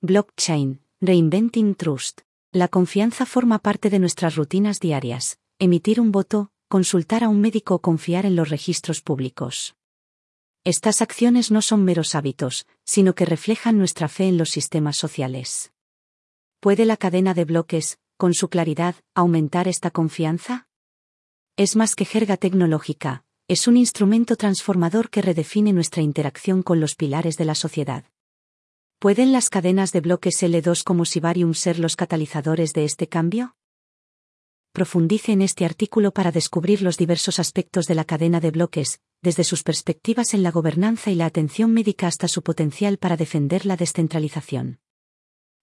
Blockchain, Reinventing Trust. La confianza forma parte de nuestras rutinas diarias. Emitir un voto, consultar a un médico o confiar en los registros públicos. Estas acciones no son meros hábitos, sino que reflejan nuestra fe en los sistemas sociales. ¿Puede la cadena de bloques, con su claridad, aumentar esta confianza? Es más que jerga tecnológica, es un instrumento transformador que redefine nuestra interacción con los pilares de la sociedad. ¿Pueden las cadenas de bloques L2 como Sibarium ser los catalizadores de este cambio? Profundice en este artículo para descubrir los diversos aspectos de la cadena de bloques, desde sus perspectivas en la gobernanza y la atención médica hasta su potencial para defender la descentralización.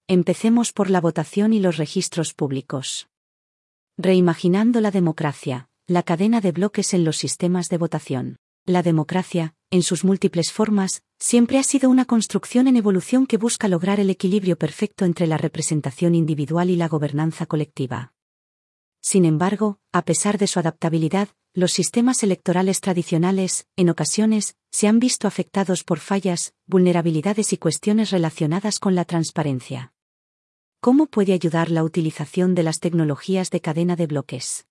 Empecemos por la votación y los registros públicos. Reimaginando la democracia, la cadena de bloques en los sistemas de votación. La democracia, en sus múltiples formas, siempre ha sido una construcción en evolución que busca lograr el equilibrio perfecto entre la representación individual y la gobernanza colectiva. Sin embargo, a pesar de su adaptabilidad, los sistemas electorales tradicionales, en ocasiones, se han visto afectados por fallas, vulnerabilidades y cuestiones relacionadas con la transparencia. ¿Cómo puede ayudar la utilización de las tecnologías de cadena de bloques?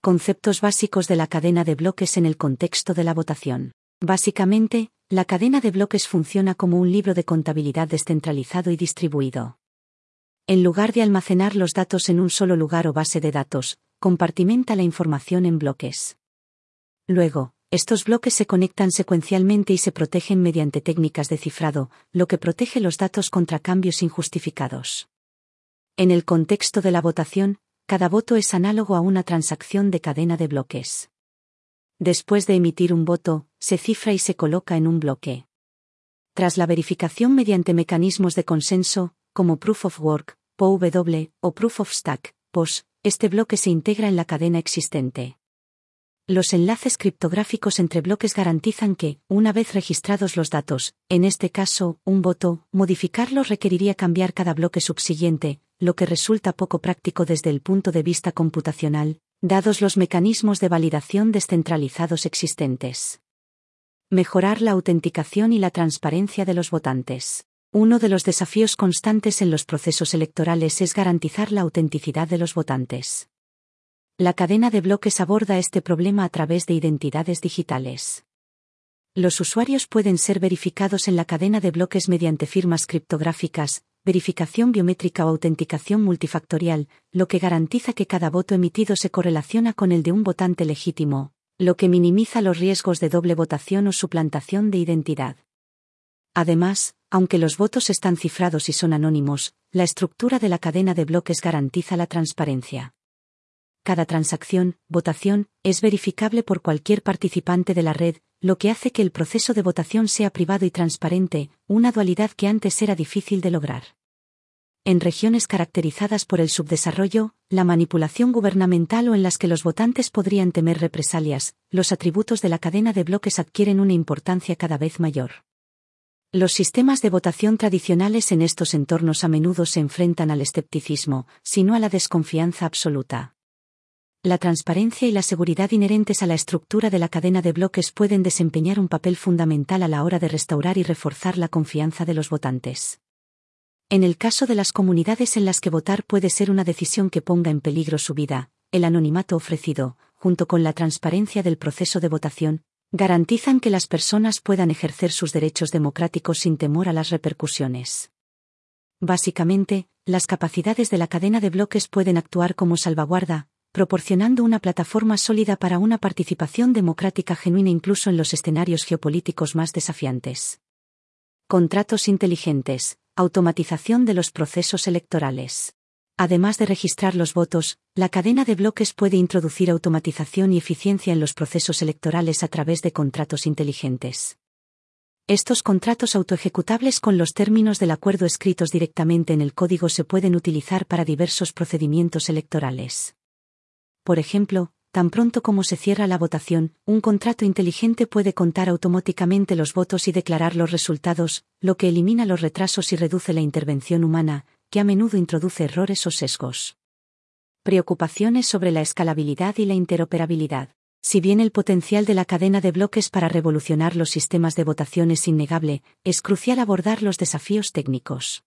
Conceptos básicos de la cadena de bloques en el contexto de la votación. Básicamente, la cadena de bloques funciona como un libro de contabilidad descentralizado y distribuido. En lugar de almacenar los datos en un solo lugar o base de datos, compartimenta la información en bloques. Luego, estos bloques se conectan secuencialmente y se protegen mediante técnicas de cifrado, lo que protege los datos contra cambios injustificados. En el contexto de la votación, cada voto es análogo a una transacción de cadena de bloques. Después de emitir un voto, se cifra y se coloca en un bloque. Tras la verificación mediante mecanismos de consenso, como Proof of Work, POW, o Proof of Stack, POS, este bloque se integra en la cadena existente. Los enlaces criptográficos entre bloques garantizan que, una vez registrados los datos, en este caso, un voto, modificarlos requeriría cambiar cada bloque subsiguiente, lo que resulta poco práctico desde el punto de vista computacional, dados los mecanismos de validación descentralizados existentes. Mejorar la autenticación y la transparencia de los votantes. Uno de los desafíos constantes en los procesos electorales es garantizar la autenticidad de los votantes. La cadena de bloques aborda este problema a través de identidades digitales. Los usuarios pueden ser verificados en la cadena de bloques mediante firmas criptográficas, verificación biométrica o autenticación multifactorial, lo que garantiza que cada voto emitido se correlaciona con el de un votante legítimo, lo que minimiza los riesgos de doble votación o suplantación de identidad. Además, aunque los votos están cifrados y son anónimos, la estructura de la cadena de bloques garantiza la transparencia. Cada transacción, votación, es verificable por cualquier participante de la red, lo que hace que el proceso de votación sea privado y transparente, una dualidad que antes era difícil de lograr. En regiones caracterizadas por el subdesarrollo, la manipulación gubernamental o en las que los votantes podrían temer represalias, los atributos de la cadena de bloques adquieren una importancia cada vez mayor. Los sistemas de votación tradicionales en estos entornos a menudo se enfrentan al escepticismo, sino a la desconfianza absoluta. La transparencia y la seguridad inherentes a la estructura de la cadena de bloques pueden desempeñar un papel fundamental a la hora de restaurar y reforzar la confianza de los votantes. En el caso de las comunidades en las que votar puede ser una decisión que ponga en peligro su vida, el anonimato ofrecido, junto con la transparencia del proceso de votación, garantizan que las personas puedan ejercer sus derechos democráticos sin temor a las repercusiones. Básicamente, las capacidades de la cadena de bloques pueden actuar como salvaguarda, proporcionando una plataforma sólida para una participación democrática genuina incluso en los escenarios geopolíticos más desafiantes. Contratos inteligentes, automatización de los procesos electorales. Además de registrar los votos, la cadena de bloques puede introducir automatización y eficiencia en los procesos electorales a través de contratos inteligentes. Estos contratos autoejecutables con los términos del acuerdo escritos directamente en el código se pueden utilizar para diversos procedimientos electorales. Por ejemplo, tan pronto como se cierra la votación, un contrato inteligente puede contar automáticamente los votos y declarar los resultados, lo que elimina los retrasos y reduce la intervención humana, que a menudo introduce errores o sesgos. Preocupaciones sobre la escalabilidad y la interoperabilidad. Si bien el potencial de la cadena de bloques para revolucionar los sistemas de votación es innegable, es crucial abordar los desafíos técnicos.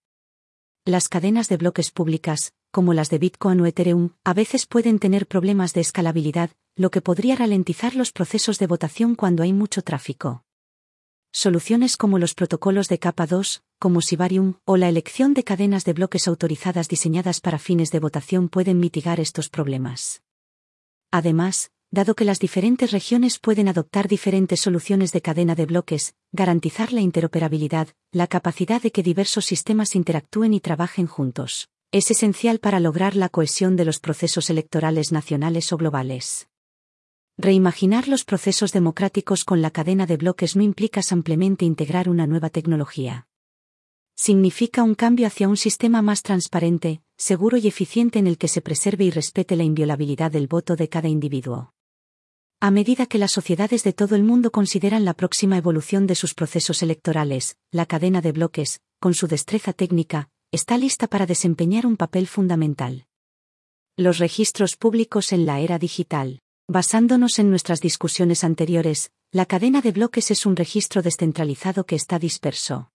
Las cadenas de bloques públicas, como las de Bitcoin o Ethereum, a veces pueden tener problemas de escalabilidad, lo que podría ralentizar los procesos de votación cuando hay mucho tráfico. Soluciones como los protocolos de capa 2, como Sibarium, o la elección de cadenas de bloques autorizadas diseñadas para fines de votación pueden mitigar estos problemas. Además, dado que las diferentes regiones pueden adoptar diferentes soluciones de cadena de bloques, garantizar la interoperabilidad, la capacidad de que diversos sistemas interactúen y trabajen juntos, es esencial para lograr la cohesión de los procesos electorales nacionales o globales. Reimaginar los procesos democráticos con la cadena de bloques no implica simplemente integrar una nueva tecnología. Significa un cambio hacia un sistema más transparente, seguro y eficiente en el que se preserve y respete la inviolabilidad del voto de cada individuo. A medida que las sociedades de todo el mundo consideran la próxima evolución de sus procesos electorales, la cadena de bloques, con su destreza técnica, está lista para desempeñar un papel fundamental. Los registros públicos en la era digital. Basándonos en nuestras discusiones anteriores, la cadena de bloques es un registro descentralizado que está disperso.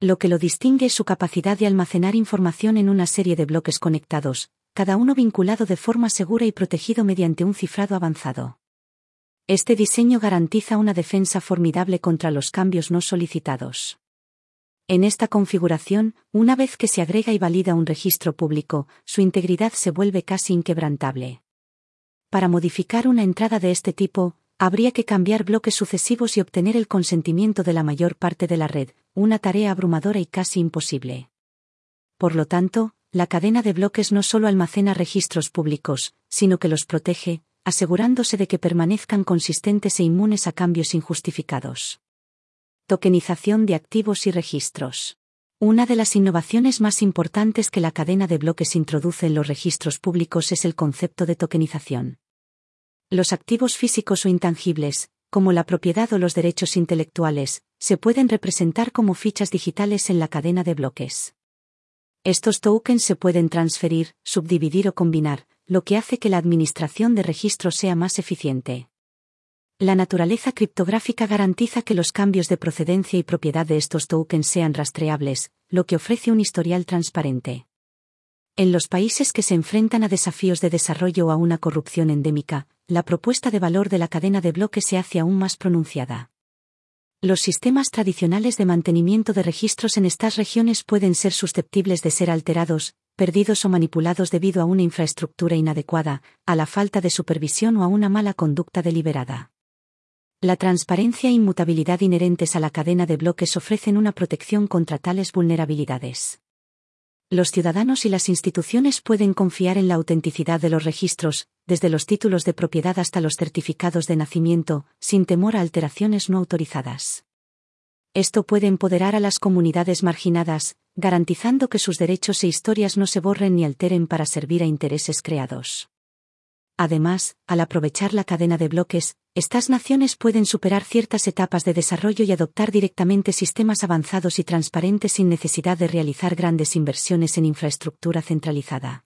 Lo que lo distingue es su capacidad de almacenar información en una serie de bloques conectados, cada uno vinculado de forma segura y protegido mediante un cifrado avanzado. Este diseño garantiza una defensa formidable contra los cambios no solicitados. En esta configuración, una vez que se agrega y valida un registro público, su integridad se vuelve casi inquebrantable. Para modificar una entrada de este tipo, habría que cambiar bloques sucesivos y obtener el consentimiento de la mayor parte de la red, una tarea abrumadora y casi imposible. Por lo tanto, la cadena de bloques no solo almacena registros públicos, sino que los protege, asegurándose de que permanezcan consistentes e inmunes a cambios injustificados. Tokenización de activos y registros. Una de las innovaciones más importantes que la cadena de bloques introduce en los registros públicos es el concepto de tokenización. Los activos físicos o intangibles, como la propiedad o los derechos intelectuales, se pueden representar como fichas digitales en la cadena de bloques. Estos tokens se pueden transferir, subdividir o combinar, lo que hace que la administración de registros sea más eficiente. La naturaleza criptográfica garantiza que los cambios de procedencia y propiedad de estos tokens sean rastreables, lo que ofrece un historial transparente. En los países que se enfrentan a desafíos de desarrollo o a una corrupción endémica, la propuesta de valor de la cadena de bloques se hace aún más pronunciada. Los sistemas tradicionales de mantenimiento de registros en estas regiones pueden ser susceptibles de ser alterados, perdidos o manipulados debido a una infraestructura inadecuada, a la falta de supervisión o a una mala conducta deliberada. La transparencia e inmutabilidad inherentes a la cadena de bloques ofrecen una protección contra tales vulnerabilidades. Los ciudadanos y las instituciones pueden confiar en la autenticidad de los registros, desde los títulos de propiedad hasta los certificados de nacimiento, sin temor a alteraciones no autorizadas. Esto puede empoderar a las comunidades marginadas, garantizando que sus derechos e historias no se borren ni alteren para servir a intereses creados. Además, al aprovechar la cadena de bloques, estas naciones pueden superar ciertas etapas de desarrollo y adoptar directamente sistemas avanzados y transparentes sin necesidad de realizar grandes inversiones en infraestructura centralizada.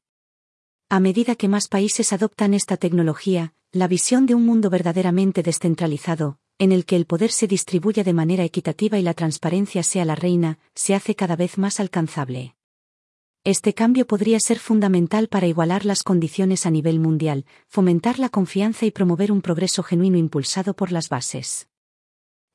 A medida que más países adoptan esta tecnología, la visión de un mundo verdaderamente descentralizado, en el que el poder se distribuya de manera equitativa y la transparencia sea la reina, se hace cada vez más alcanzable. Este cambio podría ser fundamental para igualar las condiciones a nivel mundial, fomentar la confianza y promover un progreso genuino impulsado por las bases.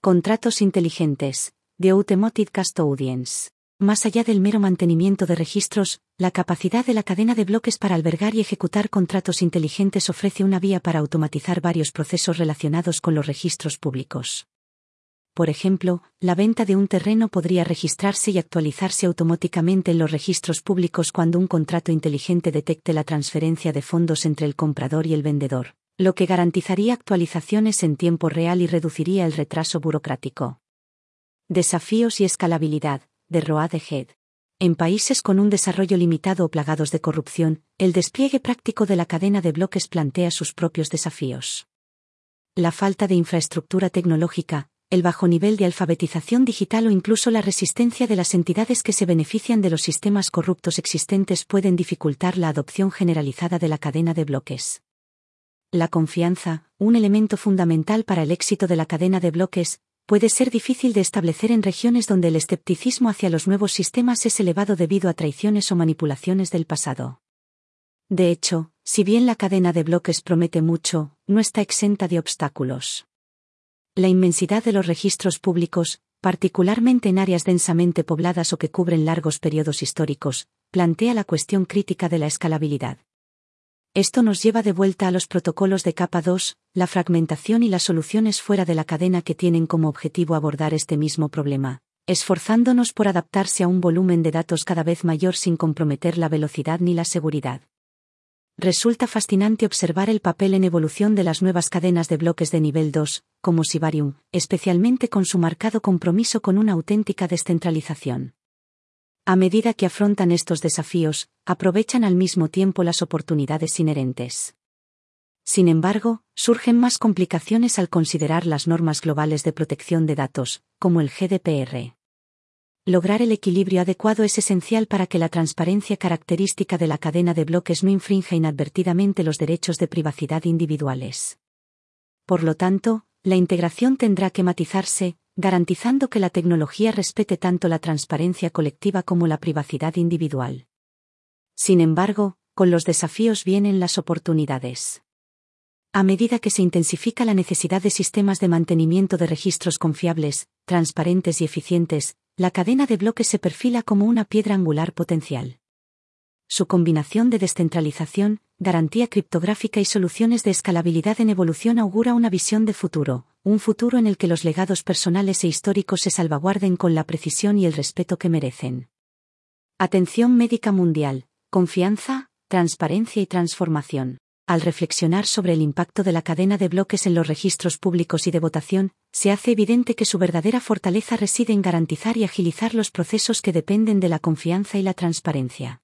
Contratos inteligentes. The Automotive Custodians. Más allá del mero mantenimiento de registros, la capacidad de la cadena de bloques para albergar y ejecutar contratos inteligentes ofrece una vía para automatizar varios procesos relacionados con los registros públicos. Por ejemplo, la venta de un terreno podría registrarse y actualizarse automáticamente en los registros públicos cuando un contrato inteligente detecte la transferencia de fondos entre el comprador y el vendedor, lo que garantizaría actualizaciones en tiempo real y reduciría el retraso burocrático. Desafíos y escalabilidad de Road Ahead. En países con un desarrollo limitado o plagados de corrupción, el despliegue práctico de la cadena de bloques plantea sus propios desafíos. La falta de infraestructura tecnológica, el bajo nivel de alfabetización digital o incluso la resistencia de las entidades que se benefician de los sistemas corruptos existentes pueden dificultar la adopción generalizada de la cadena de bloques. La confianza, un elemento fundamental para el éxito de la cadena de bloques, puede ser difícil de establecer en regiones donde el escepticismo hacia los nuevos sistemas es elevado debido a traiciones o manipulaciones del pasado. De hecho, si bien la cadena de bloques promete mucho, no está exenta de obstáculos. La inmensidad de los registros públicos, particularmente en áreas densamente pobladas o que cubren largos periodos históricos, plantea la cuestión crítica de la escalabilidad. Esto nos lleva de vuelta a los protocolos de capa 2, la fragmentación y las soluciones fuera de la cadena que tienen como objetivo abordar este mismo problema, esforzándonos por adaptarse a un volumen de datos cada vez mayor sin comprometer la velocidad ni la seguridad. Resulta fascinante observar el papel en evolución de las nuevas cadenas de bloques de nivel 2, como Sibarium, especialmente con su marcado compromiso con una auténtica descentralización. A medida que afrontan estos desafíos, aprovechan al mismo tiempo las oportunidades inherentes. Sin embargo, surgen más complicaciones al considerar las normas globales de protección de datos, como el GDPR. Lograr el equilibrio adecuado es esencial para que la transparencia característica de la cadena de bloques no infrinja inadvertidamente los derechos de privacidad individuales. Por lo tanto, la integración tendrá que matizarse, garantizando que la tecnología respete tanto la transparencia colectiva como la privacidad individual. Sin embargo, con los desafíos vienen las oportunidades. A medida que se intensifica la necesidad de sistemas de mantenimiento de registros confiables, transparentes y eficientes, la cadena de bloques se perfila como una piedra angular potencial. Su combinación de descentralización, garantía criptográfica y soluciones de escalabilidad en evolución augura una visión de futuro, un futuro en el que los legados personales e históricos se salvaguarden con la precisión y el respeto que merecen. Atención médica mundial, confianza, transparencia y transformación. Al reflexionar sobre el impacto de la cadena de bloques en los registros públicos y de votación, se hace evidente que su verdadera fortaleza reside en garantizar y agilizar los procesos que dependen de la confianza y la transparencia.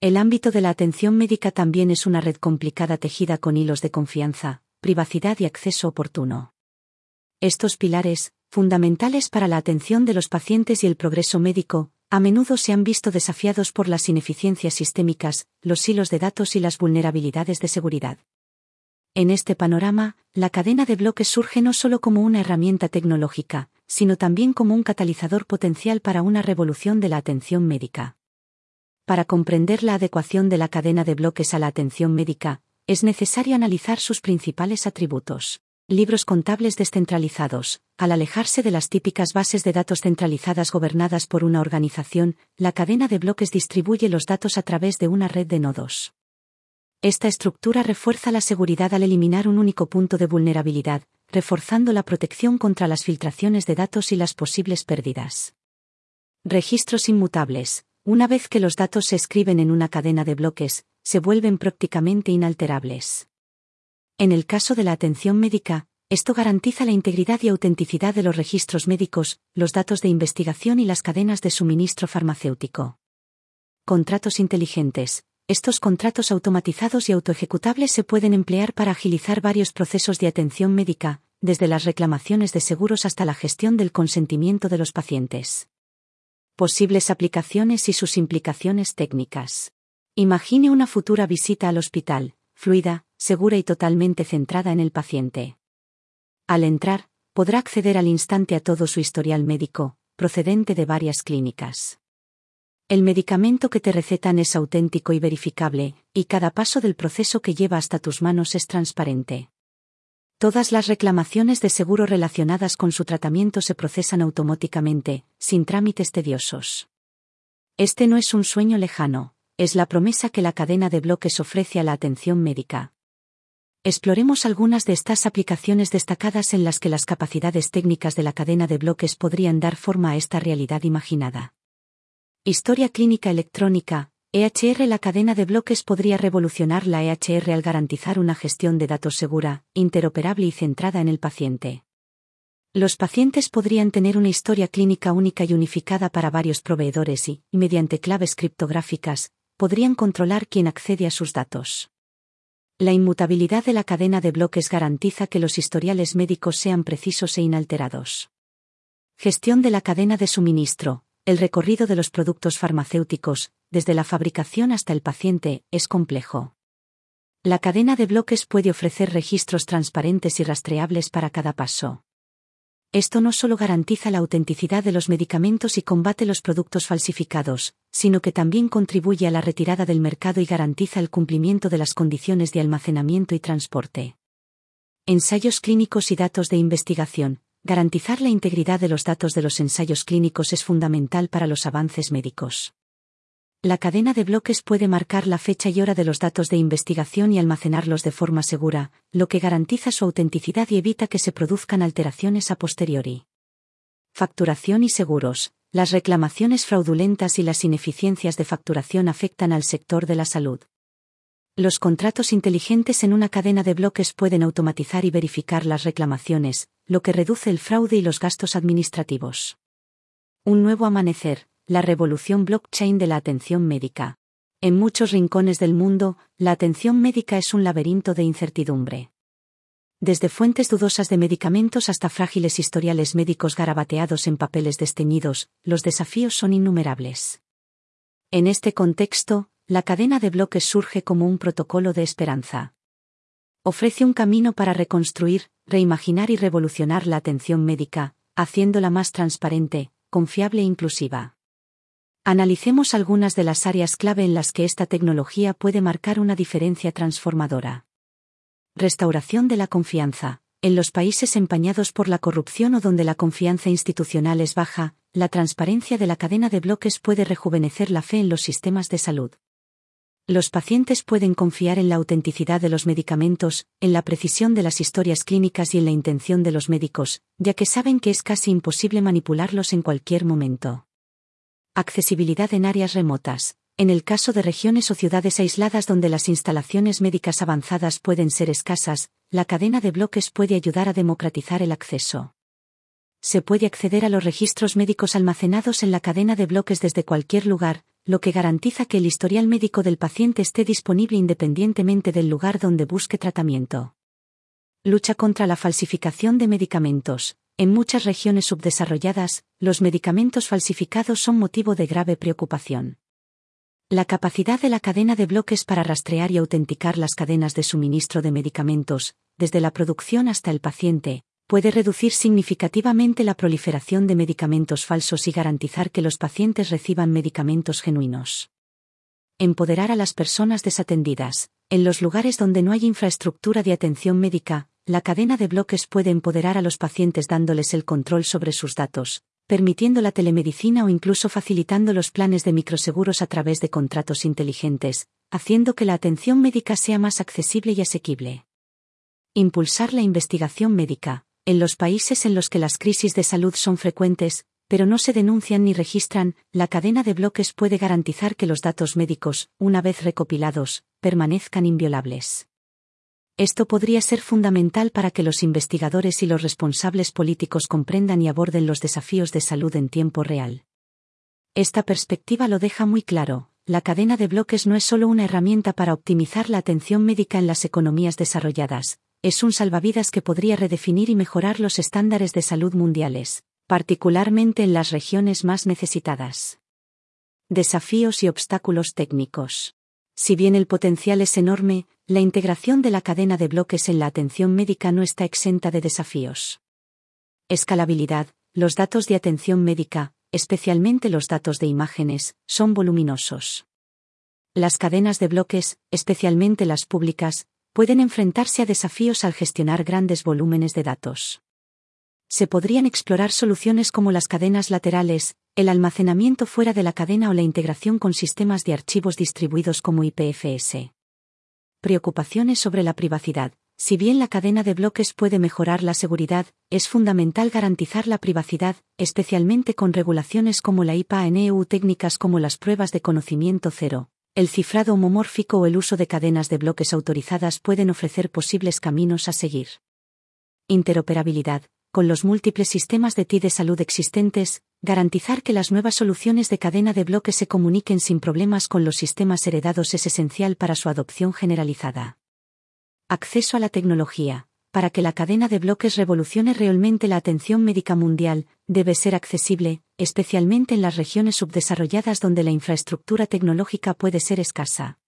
El ámbito de la atención médica también es una red complicada tejida con hilos de confianza, privacidad y acceso oportuno. Estos pilares, fundamentales para la atención de los pacientes y el progreso médico, a menudo se han visto desafiados por las ineficiencias sistémicas, los hilos de datos y las vulnerabilidades de seguridad. En este panorama, la cadena de bloques surge no solo como una herramienta tecnológica, sino también como un catalizador potencial para una revolución de la atención médica. Para comprender la adecuación de la cadena de bloques a la atención médica, es necesario analizar sus principales atributos. Libros contables descentralizados. Al alejarse de las típicas bases de datos centralizadas gobernadas por una organización, la cadena de bloques distribuye los datos a través de una red de nodos. Esta estructura refuerza la seguridad al eliminar un único punto de vulnerabilidad, reforzando la protección contra las filtraciones de datos y las posibles pérdidas. Registros inmutables. Una vez que los datos se escriben en una cadena de bloques, se vuelven prácticamente inalterables. En el caso de la atención médica, esto garantiza la integridad y autenticidad de los registros médicos, los datos de investigación y las cadenas de suministro farmacéutico. Contratos inteligentes. Estos contratos automatizados y autoejecutables se pueden emplear para agilizar varios procesos de atención médica, desde las reclamaciones de seguros hasta la gestión del consentimiento de los pacientes posibles aplicaciones y sus implicaciones técnicas. Imagine una futura visita al hospital, fluida, segura y totalmente centrada en el paciente. Al entrar, podrá acceder al instante a todo su historial médico, procedente de varias clínicas. El medicamento que te recetan es auténtico y verificable, y cada paso del proceso que lleva hasta tus manos es transparente. Todas las reclamaciones de seguro relacionadas con su tratamiento se procesan automáticamente, sin trámites tediosos. Este no es un sueño lejano, es la promesa que la cadena de bloques ofrece a la atención médica. Exploremos algunas de estas aplicaciones destacadas en las que las capacidades técnicas de la cadena de bloques podrían dar forma a esta realidad imaginada. Historia clínica electrónica, EHR La cadena de bloques podría revolucionar la EHR al garantizar una gestión de datos segura, interoperable y centrada en el paciente. Los pacientes podrían tener una historia clínica única y unificada para varios proveedores y, mediante claves criptográficas, podrían controlar quién accede a sus datos. La inmutabilidad de la cadena de bloques garantiza que los historiales médicos sean precisos e inalterados. Gestión de la cadena de suministro. El recorrido de los productos farmacéuticos, desde la fabricación hasta el paciente, es complejo. La cadena de bloques puede ofrecer registros transparentes y rastreables para cada paso. Esto no solo garantiza la autenticidad de los medicamentos y combate los productos falsificados, sino que también contribuye a la retirada del mercado y garantiza el cumplimiento de las condiciones de almacenamiento y transporte. Ensayos clínicos y datos de investigación. Garantizar la integridad de los datos de los ensayos clínicos es fundamental para los avances médicos. La cadena de bloques puede marcar la fecha y hora de los datos de investigación y almacenarlos de forma segura, lo que garantiza su autenticidad y evita que se produzcan alteraciones a posteriori. Facturación y seguros. Las reclamaciones fraudulentas y las ineficiencias de facturación afectan al sector de la salud. Los contratos inteligentes en una cadena de bloques pueden automatizar y verificar las reclamaciones, lo que reduce el fraude y los gastos administrativos. Un nuevo amanecer la revolución blockchain de la atención médica. En muchos rincones del mundo, la atención médica es un laberinto de incertidumbre. Desde fuentes dudosas de medicamentos hasta frágiles historiales médicos garabateados en papeles desteñidos, los desafíos son innumerables. En este contexto, la cadena de bloques surge como un protocolo de esperanza. Ofrece un camino para reconstruir, reimaginar y revolucionar la atención médica, haciéndola más transparente, confiable e inclusiva. Analicemos algunas de las áreas clave en las que esta tecnología puede marcar una diferencia transformadora. Restauración de la confianza. En los países empañados por la corrupción o donde la confianza institucional es baja, la transparencia de la cadena de bloques puede rejuvenecer la fe en los sistemas de salud. Los pacientes pueden confiar en la autenticidad de los medicamentos, en la precisión de las historias clínicas y en la intención de los médicos, ya que saben que es casi imposible manipularlos en cualquier momento. Accesibilidad en áreas remotas. En el caso de regiones o ciudades aisladas donde las instalaciones médicas avanzadas pueden ser escasas, la cadena de bloques puede ayudar a democratizar el acceso. Se puede acceder a los registros médicos almacenados en la cadena de bloques desde cualquier lugar, lo que garantiza que el historial médico del paciente esté disponible independientemente del lugar donde busque tratamiento. Lucha contra la falsificación de medicamentos. En muchas regiones subdesarrolladas, los medicamentos falsificados son motivo de grave preocupación. La capacidad de la cadena de bloques para rastrear y autenticar las cadenas de suministro de medicamentos, desde la producción hasta el paciente, puede reducir significativamente la proliferación de medicamentos falsos y garantizar que los pacientes reciban medicamentos genuinos. Empoderar a las personas desatendidas. En los lugares donde no hay infraestructura de atención médica, la cadena de bloques puede empoderar a los pacientes dándoles el control sobre sus datos, permitiendo la telemedicina o incluso facilitando los planes de microseguros a través de contratos inteligentes, haciendo que la atención médica sea más accesible y asequible. Impulsar la investigación médica. En los países en los que las crisis de salud son frecuentes, pero no se denuncian ni registran, la cadena de bloques puede garantizar que los datos médicos, una vez recopilados, permanezcan inviolables. Esto podría ser fundamental para que los investigadores y los responsables políticos comprendan y aborden los desafíos de salud en tiempo real. Esta perspectiva lo deja muy claro, la cadena de bloques no es solo una herramienta para optimizar la atención médica en las economías desarrolladas, es un salvavidas que podría redefinir y mejorar los estándares de salud mundiales, particularmente en las regiones más necesitadas. Desafíos y obstáculos técnicos. Si bien el potencial es enorme, la integración de la cadena de bloques en la atención médica no está exenta de desafíos. Escalabilidad. Los datos de atención médica, especialmente los datos de imágenes, son voluminosos. Las cadenas de bloques, especialmente las públicas, pueden enfrentarse a desafíos al gestionar grandes volúmenes de datos. Se podrían explorar soluciones como las cadenas laterales, el almacenamiento fuera de la cadena o la integración con sistemas de archivos distribuidos como IPFS. Preocupaciones sobre la privacidad. Si bien la cadena de bloques puede mejorar la seguridad, es fundamental garantizar la privacidad, especialmente con regulaciones como la IPA en EU técnicas como las pruebas de conocimiento cero. El cifrado homomórfico o el uso de cadenas de bloques autorizadas pueden ofrecer posibles caminos a seguir. Interoperabilidad con los múltiples sistemas de TI de salud existentes, garantizar que las nuevas soluciones de cadena de bloques se comuniquen sin problemas con los sistemas heredados es esencial para su adopción generalizada. Acceso a la tecnología. Para que la cadena de bloques revolucione realmente la atención médica mundial, debe ser accesible, especialmente en las regiones subdesarrolladas donde la infraestructura tecnológica puede ser escasa.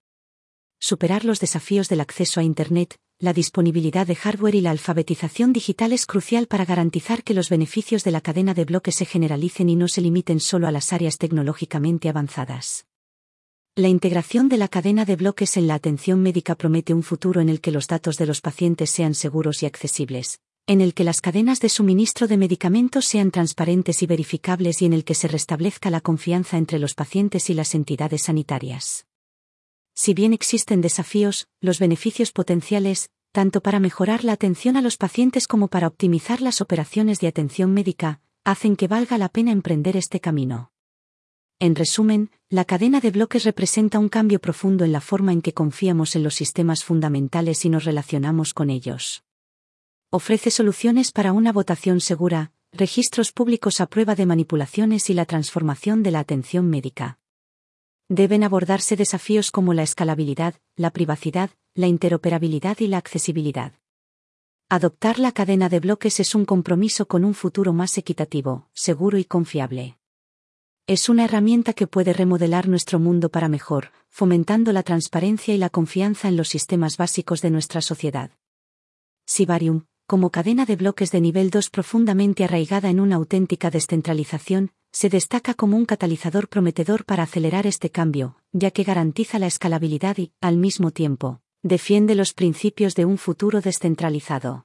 superar los desafíos del acceso a Internet, la disponibilidad de hardware y la alfabetización digital es crucial para garantizar que los beneficios de la cadena de bloques se generalicen y no se limiten solo a las áreas tecnológicamente avanzadas. La integración de la cadena de bloques en la atención médica promete un futuro en el que los datos de los pacientes sean seguros y accesibles, en el que las cadenas de suministro de medicamentos sean transparentes y verificables y en el que se restablezca la confianza entre los pacientes y las entidades sanitarias. Si bien existen desafíos, los beneficios potenciales, tanto para mejorar la atención a los pacientes como para optimizar las operaciones de atención médica, hacen que valga la pena emprender este camino. En resumen, la cadena de bloques representa un cambio profundo en la forma en que confiamos en los sistemas fundamentales y nos relacionamos con ellos ofrece soluciones para una votación segura, registros públicos a prueba de manipulaciones y la transformación de la atención médica. Deben abordarse desafíos como la escalabilidad, la privacidad, la interoperabilidad y la accesibilidad. Adoptar la cadena de bloques es un compromiso con un futuro más equitativo, seguro y confiable. Es una herramienta que puede remodelar nuestro mundo para mejor, fomentando la transparencia y la confianza en los sistemas básicos de nuestra sociedad. Sibarium, como cadena de bloques de nivel 2 profundamente arraigada en una auténtica descentralización, se destaca como un catalizador prometedor para acelerar este cambio, ya que garantiza la escalabilidad y, al mismo tiempo, defiende los principios de un futuro descentralizado.